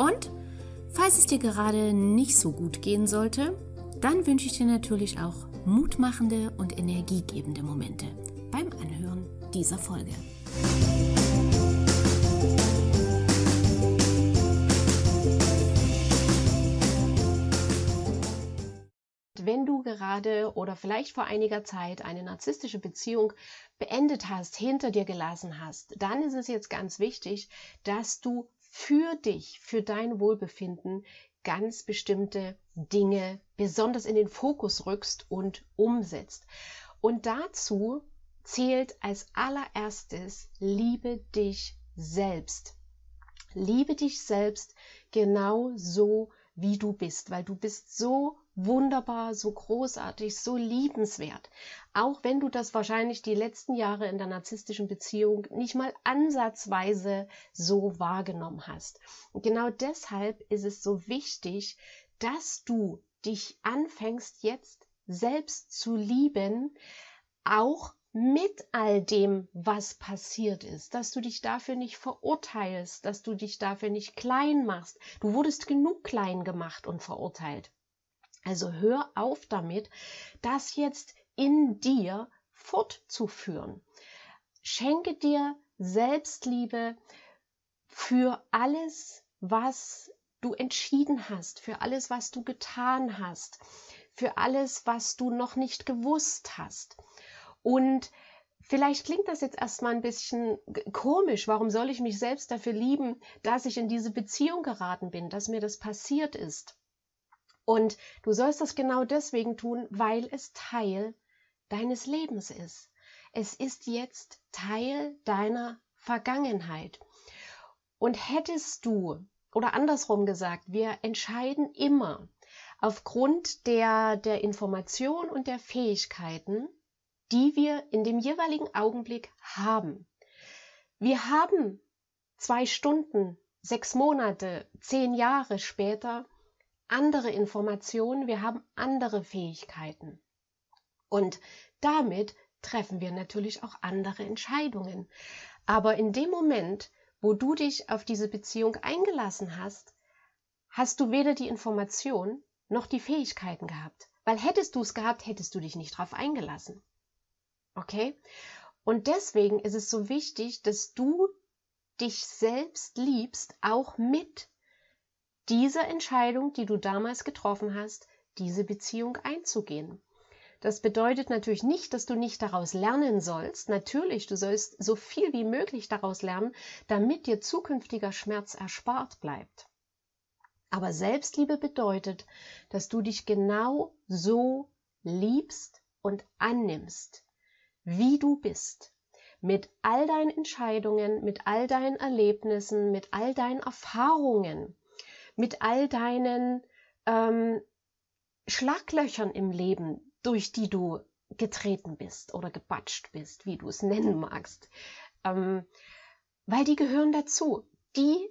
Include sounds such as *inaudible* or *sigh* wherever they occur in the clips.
und falls es dir gerade nicht so gut gehen sollte, dann wünsche ich dir natürlich auch mutmachende und energiegebende Momente beim Anhören dieser Folge. Wenn du gerade oder vielleicht vor einiger Zeit eine narzisstische Beziehung beendet hast, hinter dir gelassen hast, dann ist es jetzt ganz wichtig, dass du für dich, für dein Wohlbefinden ganz bestimmte Dinge besonders in den Fokus rückst und umsetzt. Und dazu zählt als allererstes, liebe dich selbst. Liebe dich selbst genau so, wie du bist, weil du bist so wunderbar, so großartig, so liebenswert. Auch wenn du das wahrscheinlich die letzten Jahre in der narzisstischen Beziehung nicht mal ansatzweise so wahrgenommen hast. Und genau deshalb ist es so wichtig, dass du dich anfängst jetzt selbst zu lieben, auch mit all dem, was passiert ist, dass du dich dafür nicht verurteilst, dass du dich dafür nicht klein machst. Du wurdest genug klein gemacht und verurteilt. Also hör auf damit, das jetzt in dir fortzuführen. Schenke dir Selbstliebe für alles, was du entschieden hast, für alles, was du getan hast, für alles, was du noch nicht gewusst hast. Und vielleicht klingt das jetzt erstmal ein bisschen komisch. Warum soll ich mich selbst dafür lieben, dass ich in diese Beziehung geraten bin, dass mir das passiert ist? Und du sollst das genau deswegen tun, weil es Teil deines Lebens ist. Es ist jetzt Teil deiner Vergangenheit. Und hättest du, oder andersrum gesagt, wir entscheiden immer aufgrund der, der Information und der Fähigkeiten, die wir in dem jeweiligen Augenblick haben. Wir haben zwei Stunden, sechs Monate, zehn Jahre später andere Informationen, wir haben andere Fähigkeiten. Und damit treffen wir natürlich auch andere Entscheidungen. Aber in dem Moment, wo du dich auf diese Beziehung eingelassen hast, hast du weder die Information noch die Fähigkeiten gehabt. Weil hättest du es gehabt, hättest du dich nicht darauf eingelassen. Okay? Und deswegen ist es so wichtig, dass du dich selbst liebst, auch mit dieser Entscheidung, die du damals getroffen hast, diese Beziehung einzugehen. Das bedeutet natürlich nicht, dass du nicht daraus lernen sollst. Natürlich, du sollst so viel wie möglich daraus lernen, damit dir zukünftiger Schmerz erspart bleibt. Aber Selbstliebe bedeutet, dass du dich genau so liebst und annimmst, wie du bist. Mit all deinen Entscheidungen, mit all deinen Erlebnissen, mit all deinen Erfahrungen mit all deinen ähm, Schlaglöchern im Leben, durch die du getreten bist oder gebatscht bist, wie du es nennen magst. Ähm, weil die gehören dazu. Die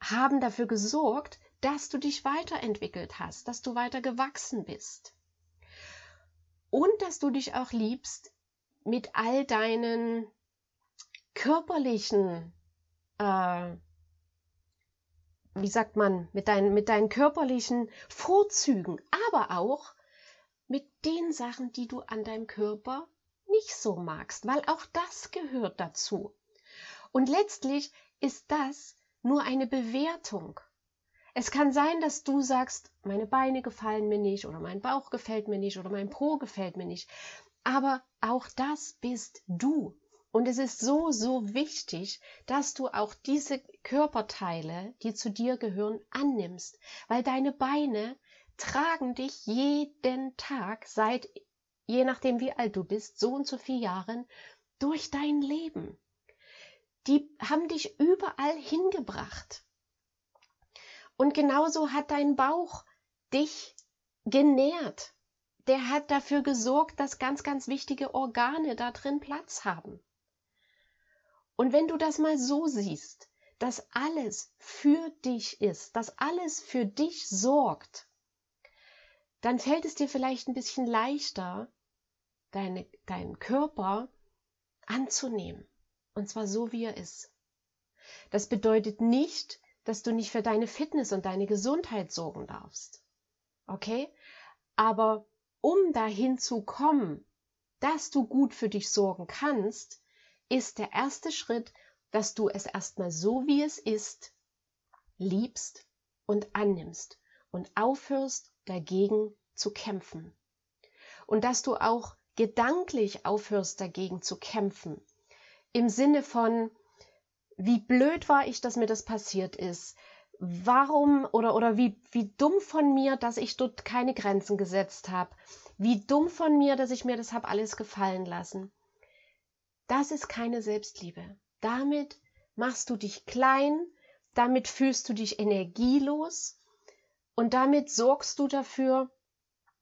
haben dafür gesorgt, dass du dich weiterentwickelt hast, dass du weiter gewachsen bist. Und dass du dich auch liebst mit all deinen körperlichen äh, wie sagt man, mit deinen, mit deinen körperlichen Vorzügen, aber auch mit den Sachen, die du an deinem Körper nicht so magst, weil auch das gehört dazu. Und letztlich ist das nur eine Bewertung. Es kann sein, dass du sagst, meine Beine gefallen mir nicht oder mein Bauch gefällt mir nicht oder mein Po gefällt mir nicht. Aber auch das bist du. Und es ist so, so wichtig, dass du auch diese Körperteile, die zu dir gehören, annimmst, weil deine Beine tragen dich jeden Tag seit, je nachdem wie alt du bist, so und so vier Jahren, durch dein Leben. Die haben dich überall hingebracht. Und genauso hat dein Bauch dich genährt. Der hat dafür gesorgt, dass ganz, ganz wichtige Organe da drin Platz haben. Und wenn du das mal so siehst, dass alles für dich ist, dass alles für dich sorgt, dann fällt es dir vielleicht ein bisschen leichter, deine, deinen Körper anzunehmen. Und zwar so, wie er ist. Das bedeutet nicht, dass du nicht für deine Fitness und deine Gesundheit sorgen darfst. Okay? Aber um dahin zu kommen, dass du gut für dich sorgen kannst, ist der erste Schritt, dass du es erstmal so, wie es ist, liebst und annimmst und aufhörst dagegen zu kämpfen. Und dass du auch gedanklich aufhörst dagegen zu kämpfen. Im Sinne von, wie blöd war ich, dass mir das passiert ist. Warum oder, oder wie, wie dumm von mir, dass ich dort keine Grenzen gesetzt habe. Wie dumm von mir, dass ich mir das habe alles gefallen lassen. Das ist keine Selbstliebe. Damit machst du dich klein, damit fühlst du dich energielos und damit sorgst du dafür,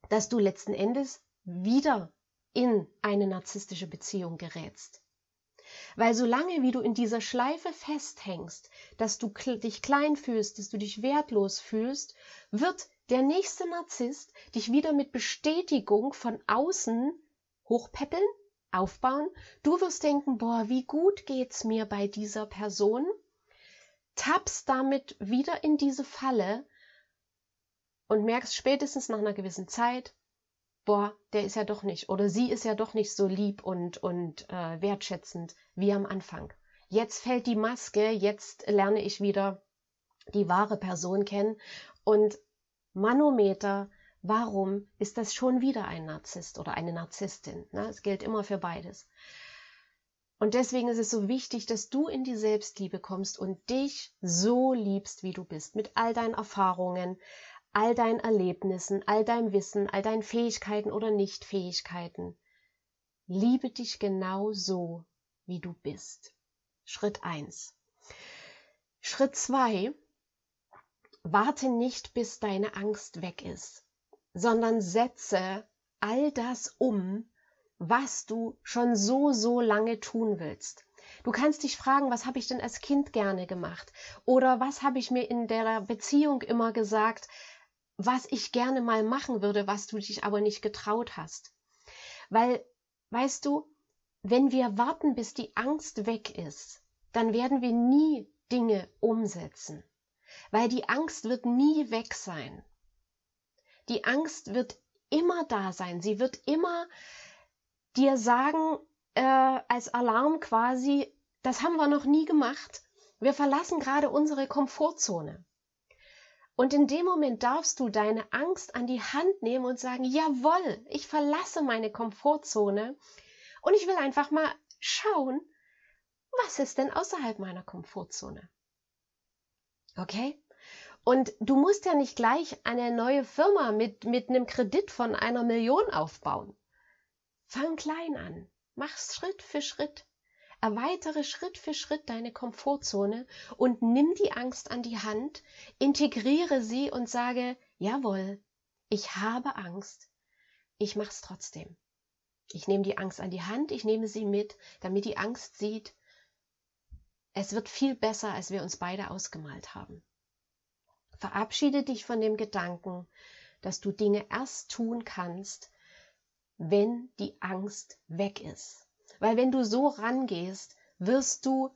dass du letzten Endes wieder in eine narzisstische Beziehung gerätst. Weil solange wie du in dieser Schleife festhängst, dass du dich klein fühlst, dass du dich wertlos fühlst, wird der nächste Narzisst dich wieder mit Bestätigung von außen hochpäppeln, aufbauen. Du wirst denken, boah, wie gut geht's mir bei dieser Person, tappst damit wieder in diese Falle und merkst spätestens nach einer gewissen Zeit, boah, der ist ja doch nicht oder sie ist ja doch nicht so lieb und, und äh, wertschätzend wie am Anfang. Jetzt fällt die Maske, jetzt lerne ich wieder die wahre Person kennen und Manometer, warum ist das schon wieder ein Narzisst oder eine Narzisstin? Ne? Es gilt immer für beides. Und deswegen ist es so wichtig, dass du in die Selbstliebe kommst und dich so liebst, wie du bist, mit all deinen Erfahrungen, all deinen Erlebnissen, all deinem Wissen, all deinen Fähigkeiten oder Nichtfähigkeiten. Liebe dich genau so, wie du bist. Schritt eins. Schritt zwei: Warte nicht, bis deine Angst weg ist, sondern setze all das um, was du schon so, so lange tun willst. Du kannst dich fragen, was habe ich denn als Kind gerne gemacht? Oder was habe ich mir in der Beziehung immer gesagt, was ich gerne mal machen würde, was du dich aber nicht getraut hast. Weil, weißt du, wenn wir warten, bis die Angst weg ist, dann werden wir nie Dinge umsetzen. Weil die Angst wird nie weg sein. Die Angst wird immer da sein. Sie wird immer dir sagen, äh, als Alarm quasi, das haben wir noch nie gemacht. Wir verlassen gerade unsere Komfortzone. Und in dem Moment darfst du deine Angst an die Hand nehmen und sagen, jawohl, ich verlasse meine Komfortzone und ich will einfach mal schauen, was ist denn außerhalb meiner Komfortzone? Okay? Und du musst ja nicht gleich eine neue Firma mit, mit einem Kredit von einer Million aufbauen. Fang klein an. Mach's Schritt für Schritt. Erweitere Schritt für Schritt deine Komfortzone und nimm die Angst an die Hand, integriere sie und sage, jawohl, ich habe Angst, ich mach's trotzdem. Ich nehme die Angst an die Hand, ich nehme sie mit, damit die Angst sieht, es wird viel besser, als wir uns beide ausgemalt haben. Verabschiede dich von dem Gedanken, dass du Dinge erst tun kannst, wenn die Angst weg ist. Weil wenn du so rangehst, wirst du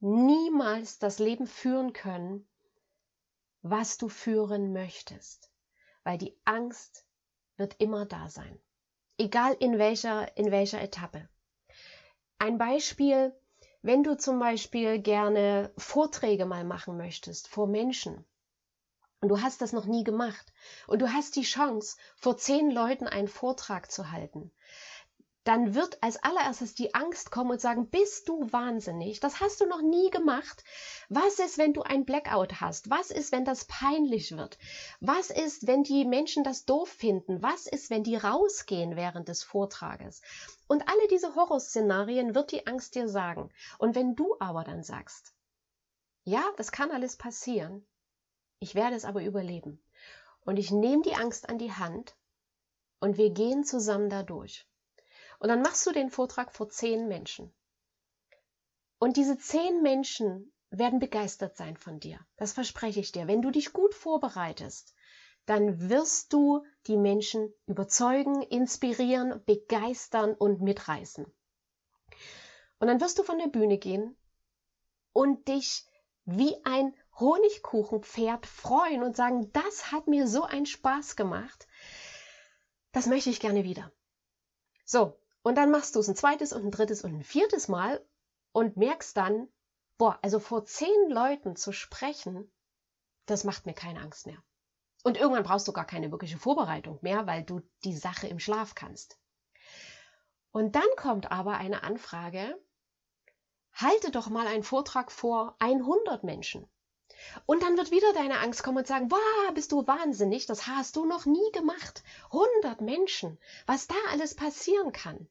niemals das Leben führen können, was du führen möchtest. Weil die Angst wird immer da sein. Egal in welcher, in welcher Etappe. Ein Beispiel, wenn du zum Beispiel gerne Vorträge mal machen möchtest vor Menschen und du hast das noch nie gemacht und du hast die Chance, vor zehn Leuten einen Vortrag zu halten, dann wird als allererstes die Angst kommen und sagen, bist du wahnsinnig? Das hast du noch nie gemacht. Was ist, wenn du ein Blackout hast? Was ist, wenn das peinlich wird? Was ist, wenn die Menschen das doof finden? Was ist, wenn die rausgehen während des Vortrages? Und alle diese Horrorszenarien wird die Angst dir sagen. Und wenn du aber dann sagst, ja, das kann alles passieren, Ich werde es aber überleben. Und ich nehme die Angst an die Hand und wir gehen zusammen da durch. Und dann machst du den Vortrag vor zehn Menschen. Und diese zehn Menschen werden begeistert sein von dir. Das verspreche ich dir. Wenn du dich gut vorbereitest, dann wirst du die Menschen überzeugen, inspirieren, begeistern und mitreißen. Und dann wirst du von der Bühne gehen und dich wie ein Honigkuchenpferd freuen und sagen, das hat mir so einen Spaß gemacht. Das möchte ich gerne wieder. So, und dann machst du es ein zweites und ein drittes und ein viertes Mal und merkst dann, boah, also vor zehn Leuten zu sprechen, das macht mir keine Angst mehr. Und irgendwann brauchst du gar keine wirkliche Vorbereitung mehr, weil du die Sache im Schlaf kannst. Und dann kommt aber eine Anfrage, halte doch mal einen Vortrag vor 100 Menschen. Und dann wird wieder deine Angst kommen und sagen, wow, bist du wahnsinnig, das hast du noch nie gemacht. 100 Menschen, was da alles passieren kann.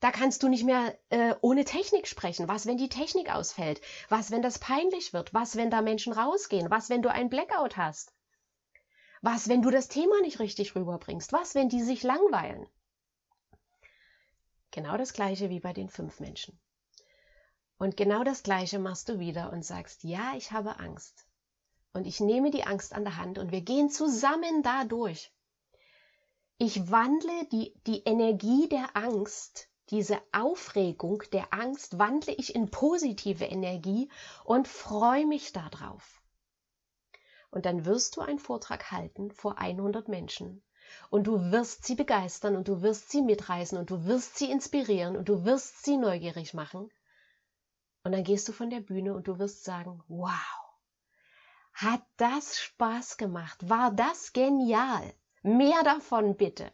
Da kannst du nicht mehr äh, ohne Technik sprechen. Was, wenn die Technik ausfällt? Was, wenn das peinlich wird? Was, wenn da Menschen rausgehen? Was, wenn du ein Blackout hast? Was, wenn du das Thema nicht richtig rüberbringst? Was, wenn die sich langweilen? Genau das gleiche wie bei den fünf Menschen. Und genau das gleiche machst du wieder und sagst, ja, ich habe Angst. Und ich nehme die Angst an der Hand und wir gehen zusammen dadurch. Ich wandle die, die Energie der Angst diese Aufregung der Angst wandle ich in positive Energie und freue mich darauf. Und dann wirst du einen Vortrag halten vor 100 Menschen. Und du wirst sie begeistern und du wirst sie mitreißen und du wirst sie inspirieren und du wirst sie neugierig machen. Und dann gehst du von der Bühne und du wirst sagen, wow, hat das Spaß gemacht? War das genial? Mehr davon bitte.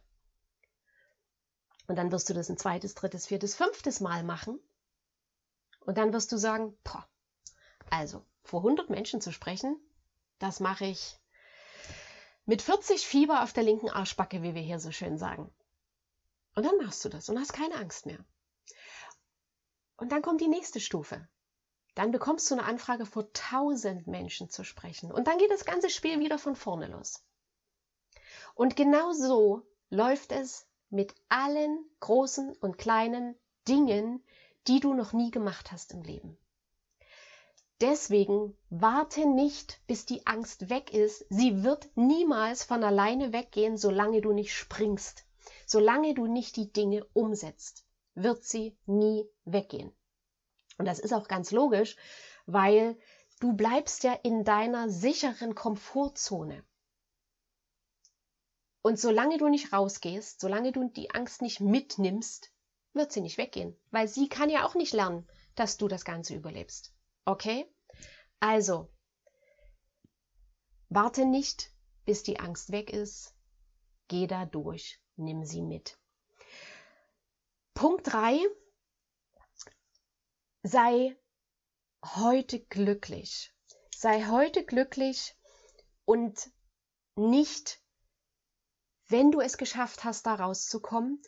Und dann wirst du das ein zweites, drittes, viertes, fünftes Mal machen. Und dann wirst du sagen, boah, also vor 100 Menschen zu sprechen, das mache ich mit 40 Fieber auf der linken Arschbacke, wie wir hier so schön sagen. Und dann machst du das und hast keine Angst mehr. Und dann kommt die nächste Stufe. Dann bekommst du eine Anfrage vor 1000 Menschen zu sprechen. Und dann geht das ganze Spiel wieder von vorne los. Und genau so läuft es mit allen großen und kleinen Dingen, die du noch nie gemacht hast im Leben. Deswegen warte nicht, bis die Angst weg ist. Sie wird niemals von alleine weggehen, solange du nicht springst. Solange du nicht die Dinge umsetzt, wird sie nie weggehen. Und das ist auch ganz logisch, weil du bleibst ja in deiner sicheren Komfortzone. Und solange du nicht rausgehst, solange du die Angst nicht mitnimmst, wird sie nicht weggehen, weil sie kann ja auch nicht lernen, dass du das Ganze überlebst. Okay? Also, warte nicht, bis die Angst weg ist. Geh da durch, nimm sie mit. Punkt 3. Sei heute glücklich. Sei heute glücklich und nicht wenn du es geschafft hast, da rauszukommen,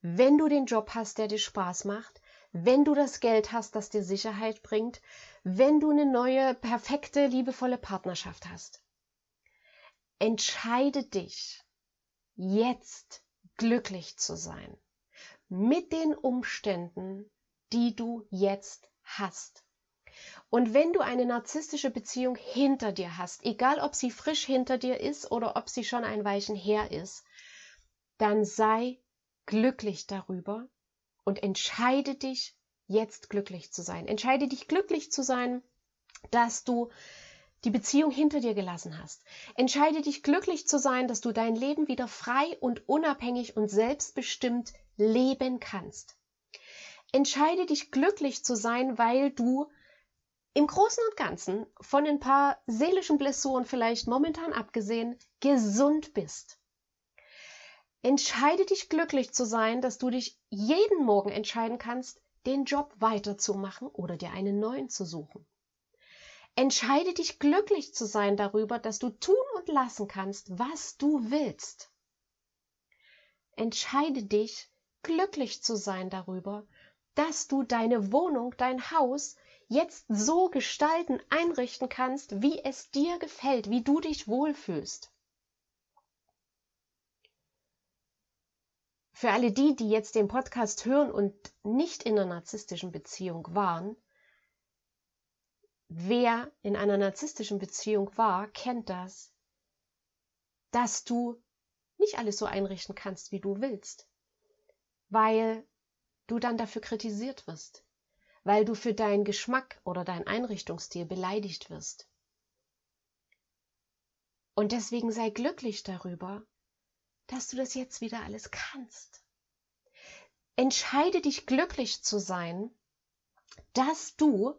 wenn du den Job hast, der dir Spaß macht, wenn du das Geld hast, das dir Sicherheit bringt, wenn du eine neue, perfekte, liebevolle Partnerschaft hast. Entscheide dich, jetzt glücklich zu sein, mit den Umständen, die du jetzt hast. Und wenn du eine narzisstische Beziehung hinter dir hast, egal ob sie frisch hinter dir ist oder ob sie schon ein Weichen her ist, dann sei glücklich darüber und entscheide dich, jetzt glücklich zu sein. Entscheide dich glücklich zu sein, dass du die Beziehung hinter dir gelassen hast. Entscheide dich glücklich zu sein, dass du dein Leben wieder frei und unabhängig und selbstbestimmt leben kannst. Entscheide dich glücklich zu sein, weil du im Großen und Ganzen, von ein paar seelischen Blessuren vielleicht momentan abgesehen, gesund bist. Entscheide dich glücklich zu sein, dass du dich jeden Morgen entscheiden kannst, den Job weiterzumachen oder dir einen neuen zu suchen. Entscheide dich glücklich zu sein darüber, dass du tun und lassen kannst, was du willst. Entscheide dich glücklich zu sein darüber, dass du deine Wohnung, dein Haus jetzt so gestalten, einrichten kannst, wie es dir gefällt, wie du dich wohlfühlst. Für alle die, die jetzt den Podcast hören und nicht in einer narzisstischen Beziehung waren, wer in einer narzisstischen Beziehung war, kennt das, dass du nicht alles so einrichten kannst, wie du willst, weil du dann dafür kritisiert wirst, weil du für deinen Geschmack oder deinen Einrichtungsstil beleidigt wirst. Und deswegen sei glücklich darüber, dass du das jetzt wieder alles kannst. Entscheide dich glücklich zu sein, dass du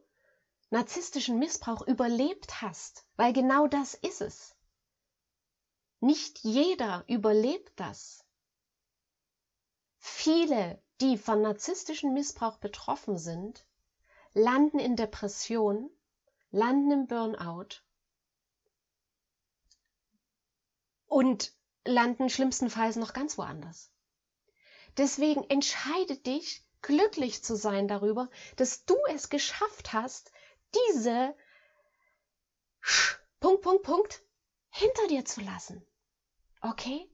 narzisstischen Missbrauch überlebt hast, weil genau das ist es. Nicht jeder überlebt das. Viele, die von narzisstischem Missbrauch betroffen sind, landen in Depression, landen im Burnout und landen schlimmstenfalls noch ganz woanders. Deswegen entscheide dich, glücklich zu sein darüber, dass du es geschafft hast, diese Punkt, Punkt, Punkt hinter dir zu lassen. Okay?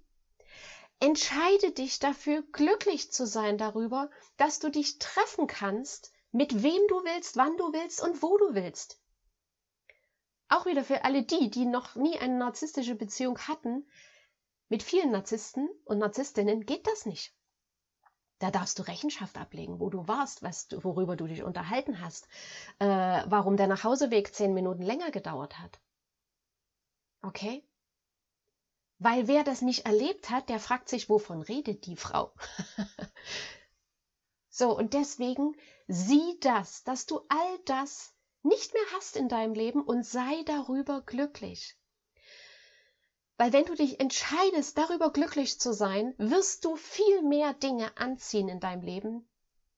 Entscheide dich dafür, glücklich zu sein darüber, dass du dich treffen kannst, mit wem du willst, wann du willst und wo du willst. Auch wieder für alle die, die noch nie eine narzisstische Beziehung hatten, mit vielen Narzissten und Narzisstinnen geht das nicht. Da darfst du Rechenschaft ablegen, wo du warst, was du, worüber du dich unterhalten hast, äh, warum der Nachhauseweg zehn Minuten länger gedauert hat. Okay? Weil wer das nicht erlebt hat, der fragt sich, wovon redet die Frau? *laughs* so, und deswegen sieh das, dass du all das nicht mehr hast in deinem Leben und sei darüber glücklich. Weil wenn du dich entscheidest, darüber glücklich zu sein, wirst du viel mehr Dinge anziehen in deinem Leben,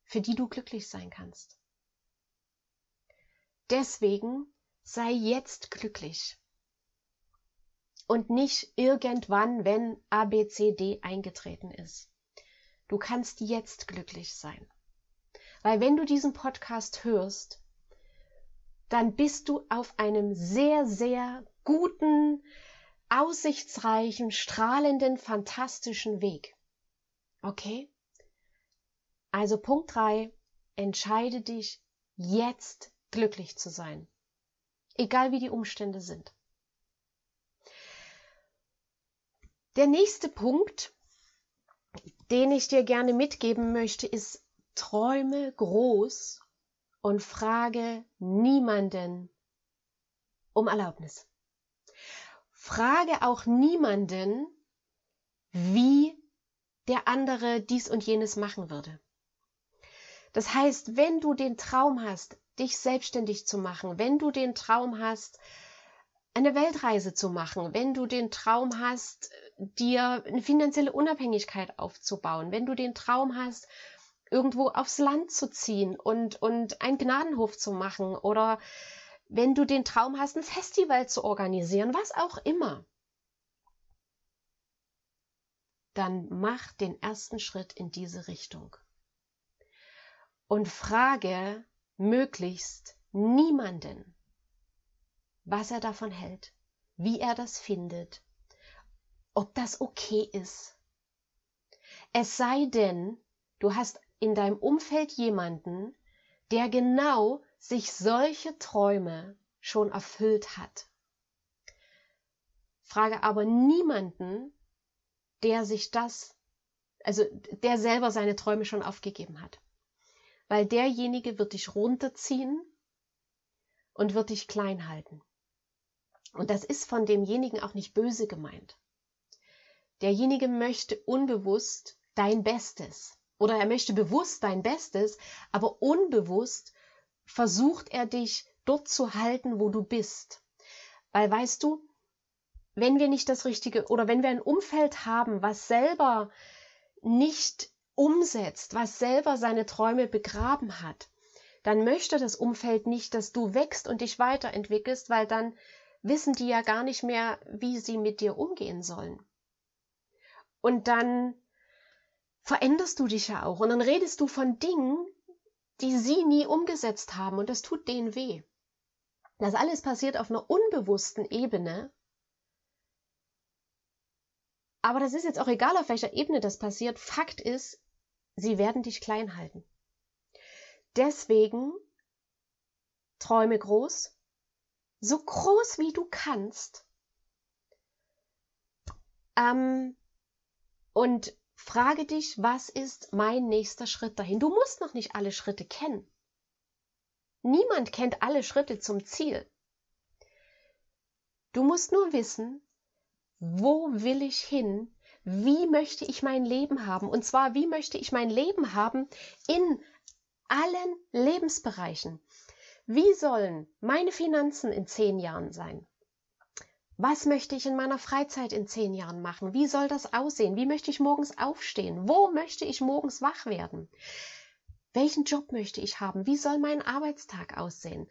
für die du glücklich sein kannst. Deswegen sei jetzt glücklich und nicht irgendwann, wenn ABCD eingetreten ist. Du kannst jetzt glücklich sein. Weil wenn du diesen Podcast hörst, dann bist du auf einem sehr, sehr guten, aussichtsreichen, strahlenden, fantastischen Weg. Okay? Also Punkt 3, entscheide dich jetzt glücklich zu sein. Egal wie die Umstände sind. Der nächste Punkt, den ich dir gerne mitgeben möchte, ist träume groß und frage niemanden um Erlaubnis. Frage auch niemanden, wie der andere dies und jenes machen würde. Das heißt, wenn du den Traum hast, dich selbstständig zu machen, wenn du den Traum hast, eine Weltreise zu machen, wenn du den Traum hast, dir eine finanzielle Unabhängigkeit aufzubauen, wenn du den Traum hast, irgendwo aufs Land zu ziehen und, und einen Gnadenhof zu machen oder wenn du den Traum hast, ein Festival zu organisieren, was auch immer, dann mach den ersten Schritt in diese Richtung. Und frage möglichst niemanden, was er davon hält, wie er das findet, ob das okay ist. Es sei denn, du hast in deinem Umfeld jemanden, der genau sich solche Träume schon erfüllt hat. Frage aber niemanden, der sich das, also der selber seine Träume schon aufgegeben hat. Weil derjenige wird dich runterziehen und wird dich klein halten. Und das ist von demjenigen auch nicht böse gemeint. Derjenige möchte unbewusst dein Bestes oder er möchte bewusst dein Bestes, aber unbewusst versucht er dich dort zu halten, wo du bist. Weil weißt du, wenn wir nicht das Richtige oder wenn wir ein Umfeld haben, was selber nicht umsetzt, was selber seine Träume begraben hat, dann möchte das Umfeld nicht, dass du wächst und dich weiterentwickelst, weil dann wissen die ja gar nicht mehr, wie sie mit dir umgehen sollen. Und dann veränderst du dich ja auch und dann redest du von Dingen, die sie nie umgesetzt haben und das tut denen weh. Das alles passiert auf einer unbewussten Ebene. Aber das ist jetzt auch egal, auf welcher Ebene das passiert. Fakt ist, sie werden dich klein halten. Deswegen träume groß, so groß wie du kannst. Ähm, und frage dich, was ist mein nächster Schritt dahin? Du musst noch nicht alle Schritte kennen. Niemand kennt alle Schritte zum Ziel. Du musst nur wissen, wo will ich hin? Wie möchte ich mein Leben haben? Und zwar, wie möchte ich mein Leben haben in allen Lebensbereichen? Wie sollen meine Finanzen in zehn Jahren sein? Was möchte ich in meiner Freizeit in zehn Jahren machen? Wie soll das aussehen? Wie möchte ich morgens aufstehen? Wo möchte ich morgens wach werden? Welchen Job möchte ich haben? Wie soll mein Arbeitstag aussehen?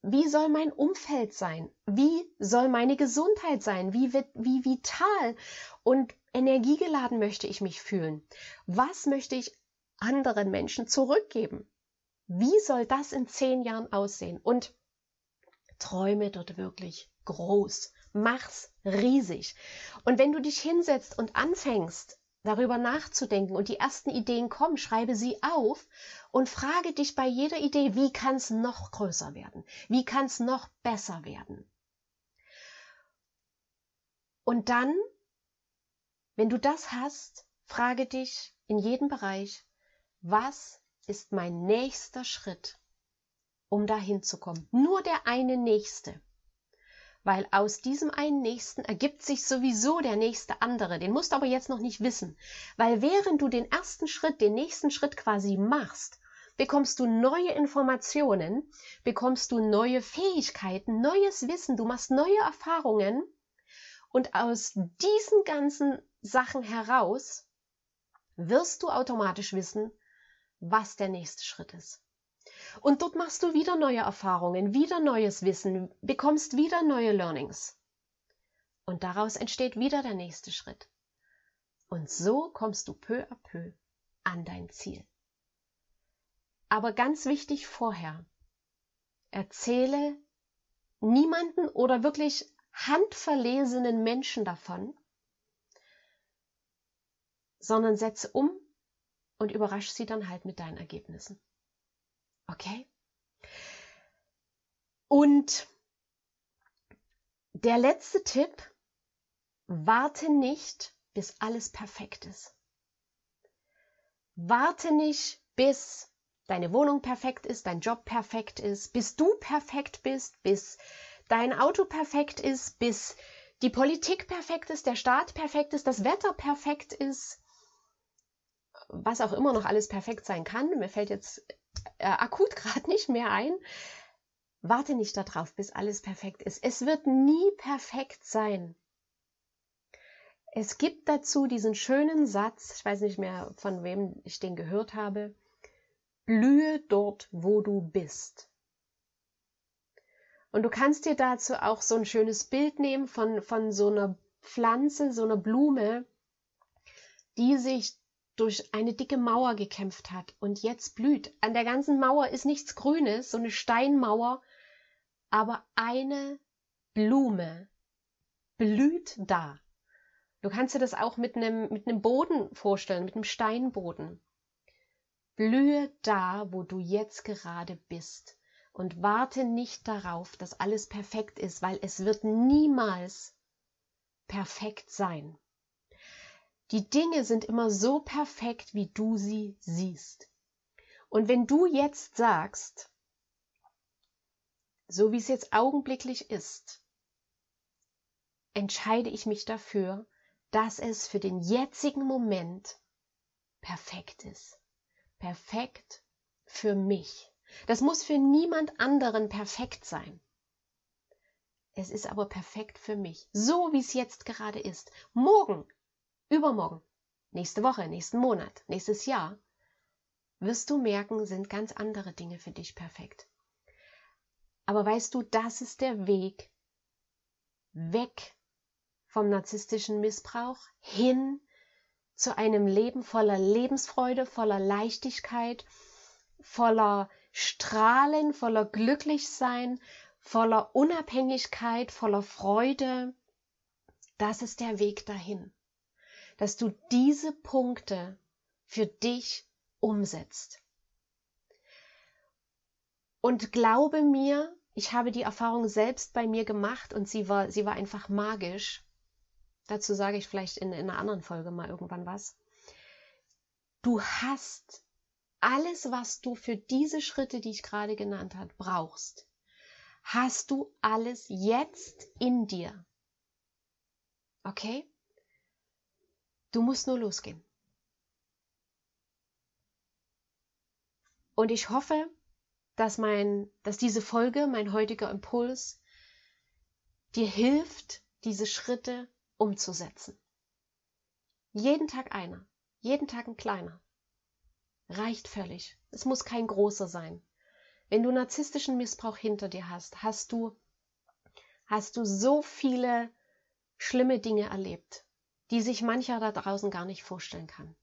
Wie soll mein Umfeld sein? Wie soll meine Gesundheit sein? Wie, wie vital und energiegeladen möchte ich mich fühlen? Was möchte ich anderen Menschen zurückgeben? Wie soll das in zehn Jahren aussehen? Und träume dort wirklich groß. Mach's riesig. Und wenn du dich hinsetzt und anfängst, darüber nachzudenken und die ersten Ideen kommen, schreibe sie auf und frage dich bei jeder Idee, wie kann es noch größer werden? Wie kann es noch besser werden? Und dann, wenn du das hast, frage dich in jedem Bereich, was ist mein nächster Schritt, um dahin zu kommen? Nur der eine nächste weil aus diesem einen Nächsten ergibt sich sowieso der nächste andere. Den musst du aber jetzt noch nicht wissen, weil während du den ersten Schritt, den nächsten Schritt quasi machst, bekommst du neue Informationen, bekommst du neue Fähigkeiten, neues Wissen, du machst neue Erfahrungen und aus diesen ganzen Sachen heraus wirst du automatisch wissen, was der nächste Schritt ist. Und dort machst du wieder neue Erfahrungen, wieder neues Wissen, bekommst wieder neue Learnings. Und daraus entsteht wieder der nächste Schritt. Und so kommst du peu à peu an dein Ziel. Aber ganz wichtig vorher, erzähle niemanden oder wirklich handverlesenen Menschen davon, sondern setze um und überrasch sie dann halt mit deinen Ergebnissen. Okay? Und der letzte Tipp, warte nicht, bis alles perfekt ist. Warte nicht, bis deine Wohnung perfekt ist, dein Job perfekt ist, bis du perfekt bist, bis dein Auto perfekt ist, bis die Politik perfekt ist, der Staat perfekt ist, das Wetter perfekt ist, was auch immer noch alles perfekt sein kann. Mir fällt jetzt äh, akut *laughs* gerade nicht mehr ein. Warte nicht darauf, bis alles perfekt ist. Es wird nie perfekt sein. Es gibt dazu diesen schönen Satz, ich weiß nicht mehr, von wem ich den gehört habe, blühe dort, wo du bist. Und du kannst dir dazu auch so ein schönes Bild nehmen von, von so einer Pflanze, so einer Blume, die sich durch eine dicke Mauer gekämpft hat und jetzt blüht. An der ganzen Mauer ist nichts Grünes, so eine Steinmauer, aber eine Blume blüht da. Du kannst dir das auch mit einem, mit einem Boden vorstellen, mit einem Steinboden. Blühe da, wo du jetzt gerade bist und warte nicht darauf, dass alles perfekt ist, weil es wird niemals perfekt sein. Die Dinge sind immer so perfekt, wie du sie siehst. Und wenn du jetzt sagst, so wie es jetzt augenblicklich ist, entscheide ich mich dafür, dass es für den jetzigen Moment perfekt ist. Perfekt für mich. Das muss für niemand anderen perfekt sein. Es ist aber perfekt für mich, so wie es jetzt gerade ist. Morgen übermorgen, nächste Woche, nächsten Monat, nächstes Jahr, wirst du merken, sind ganz andere Dinge für dich perfekt. Aber weißt du, das ist der Weg weg vom narzisstischen Missbrauch hin zu einem Leben voller Lebensfreude, voller Leichtigkeit, voller Strahlen, voller Glücklichsein, voller Unabhängigkeit, voller Freude. Das ist der Weg dahin, dass du diese Punkte für dich umsetzt. Und glaube mir, ich habe die Erfahrung selbst bei mir gemacht und sie war, sie war einfach magisch. Dazu sage ich vielleicht in, in einer anderen Folge mal irgendwann was. Du hast alles, was du für diese Schritte, die ich gerade genannt habe, brauchst, hast du alles jetzt in dir. Okay? Du musst nur losgehen. Und ich hoffe, dass mein, dass diese Folge, mein heutiger Impuls, dir hilft, diese Schritte umzusetzen. Jeden Tag einer, jeden Tag ein kleiner. Reicht völlig. Es muss kein großer sein. Wenn du narzisstischen Missbrauch hinter dir hast, hast du, hast du so viele schlimme Dinge erlebt, die sich mancher da draußen gar nicht vorstellen kann.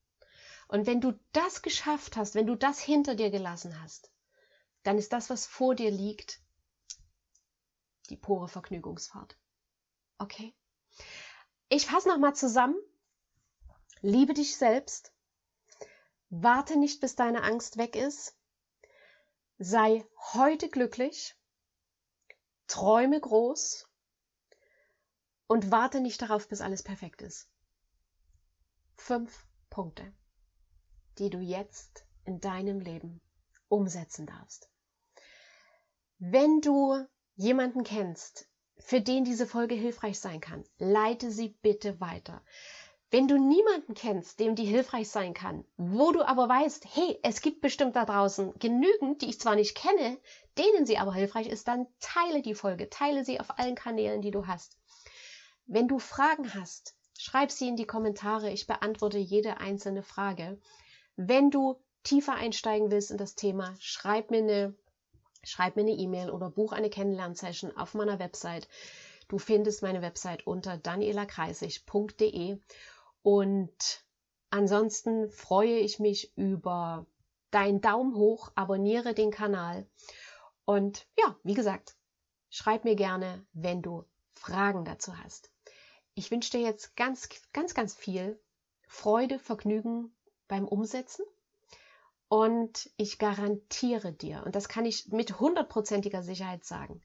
Und wenn du das geschafft hast, wenn du das hinter dir gelassen hast, dann ist das, was vor dir liegt, die pure Vergnügungsfahrt. Okay? Ich fasse nochmal zusammen. Liebe dich selbst. Warte nicht, bis deine Angst weg ist. Sei heute glücklich. Träume groß. Und warte nicht darauf, bis alles perfekt ist. Fünf Punkte die du jetzt in deinem Leben umsetzen darfst. Wenn du jemanden kennst, für den diese Folge hilfreich sein kann, leite sie bitte weiter. Wenn du niemanden kennst, dem die hilfreich sein kann, wo du aber weißt, hey, es gibt bestimmt da draußen genügend, die ich zwar nicht kenne, denen sie aber hilfreich ist, dann teile die Folge, teile sie auf allen Kanälen, die du hast. Wenn du Fragen hast, schreib sie in die Kommentare, ich beantworte jede einzelne Frage. Wenn du tiefer einsteigen willst in das Thema, schreib mir eine schreib mir eine E-Mail oder buch eine Kennenlernsession auf meiner Website. Du findest meine Website unter danielakreisig.de und ansonsten freue ich mich über deinen Daumen hoch, abonniere den Kanal und ja, wie gesagt, schreib mir gerne, wenn du Fragen dazu hast. Ich wünsche dir jetzt ganz, ganz, ganz viel Freude, Vergnügen beim Umsetzen. Und ich garantiere dir, und das kann ich mit hundertprozentiger Sicherheit sagen,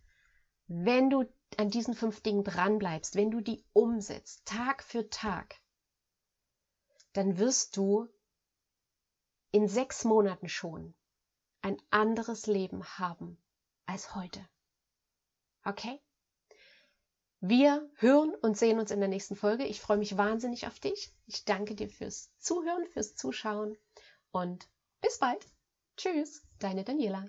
wenn du an diesen fünf Dingen dranbleibst, wenn du die umsetzt, Tag für Tag, dann wirst du in sechs Monaten schon ein anderes Leben haben als heute. Okay? Wir hören und sehen uns in der nächsten Folge. Ich freue mich wahnsinnig auf dich. Ich danke dir fürs Zuhören, fürs Zuschauen und bis bald. Tschüss, deine Daniela.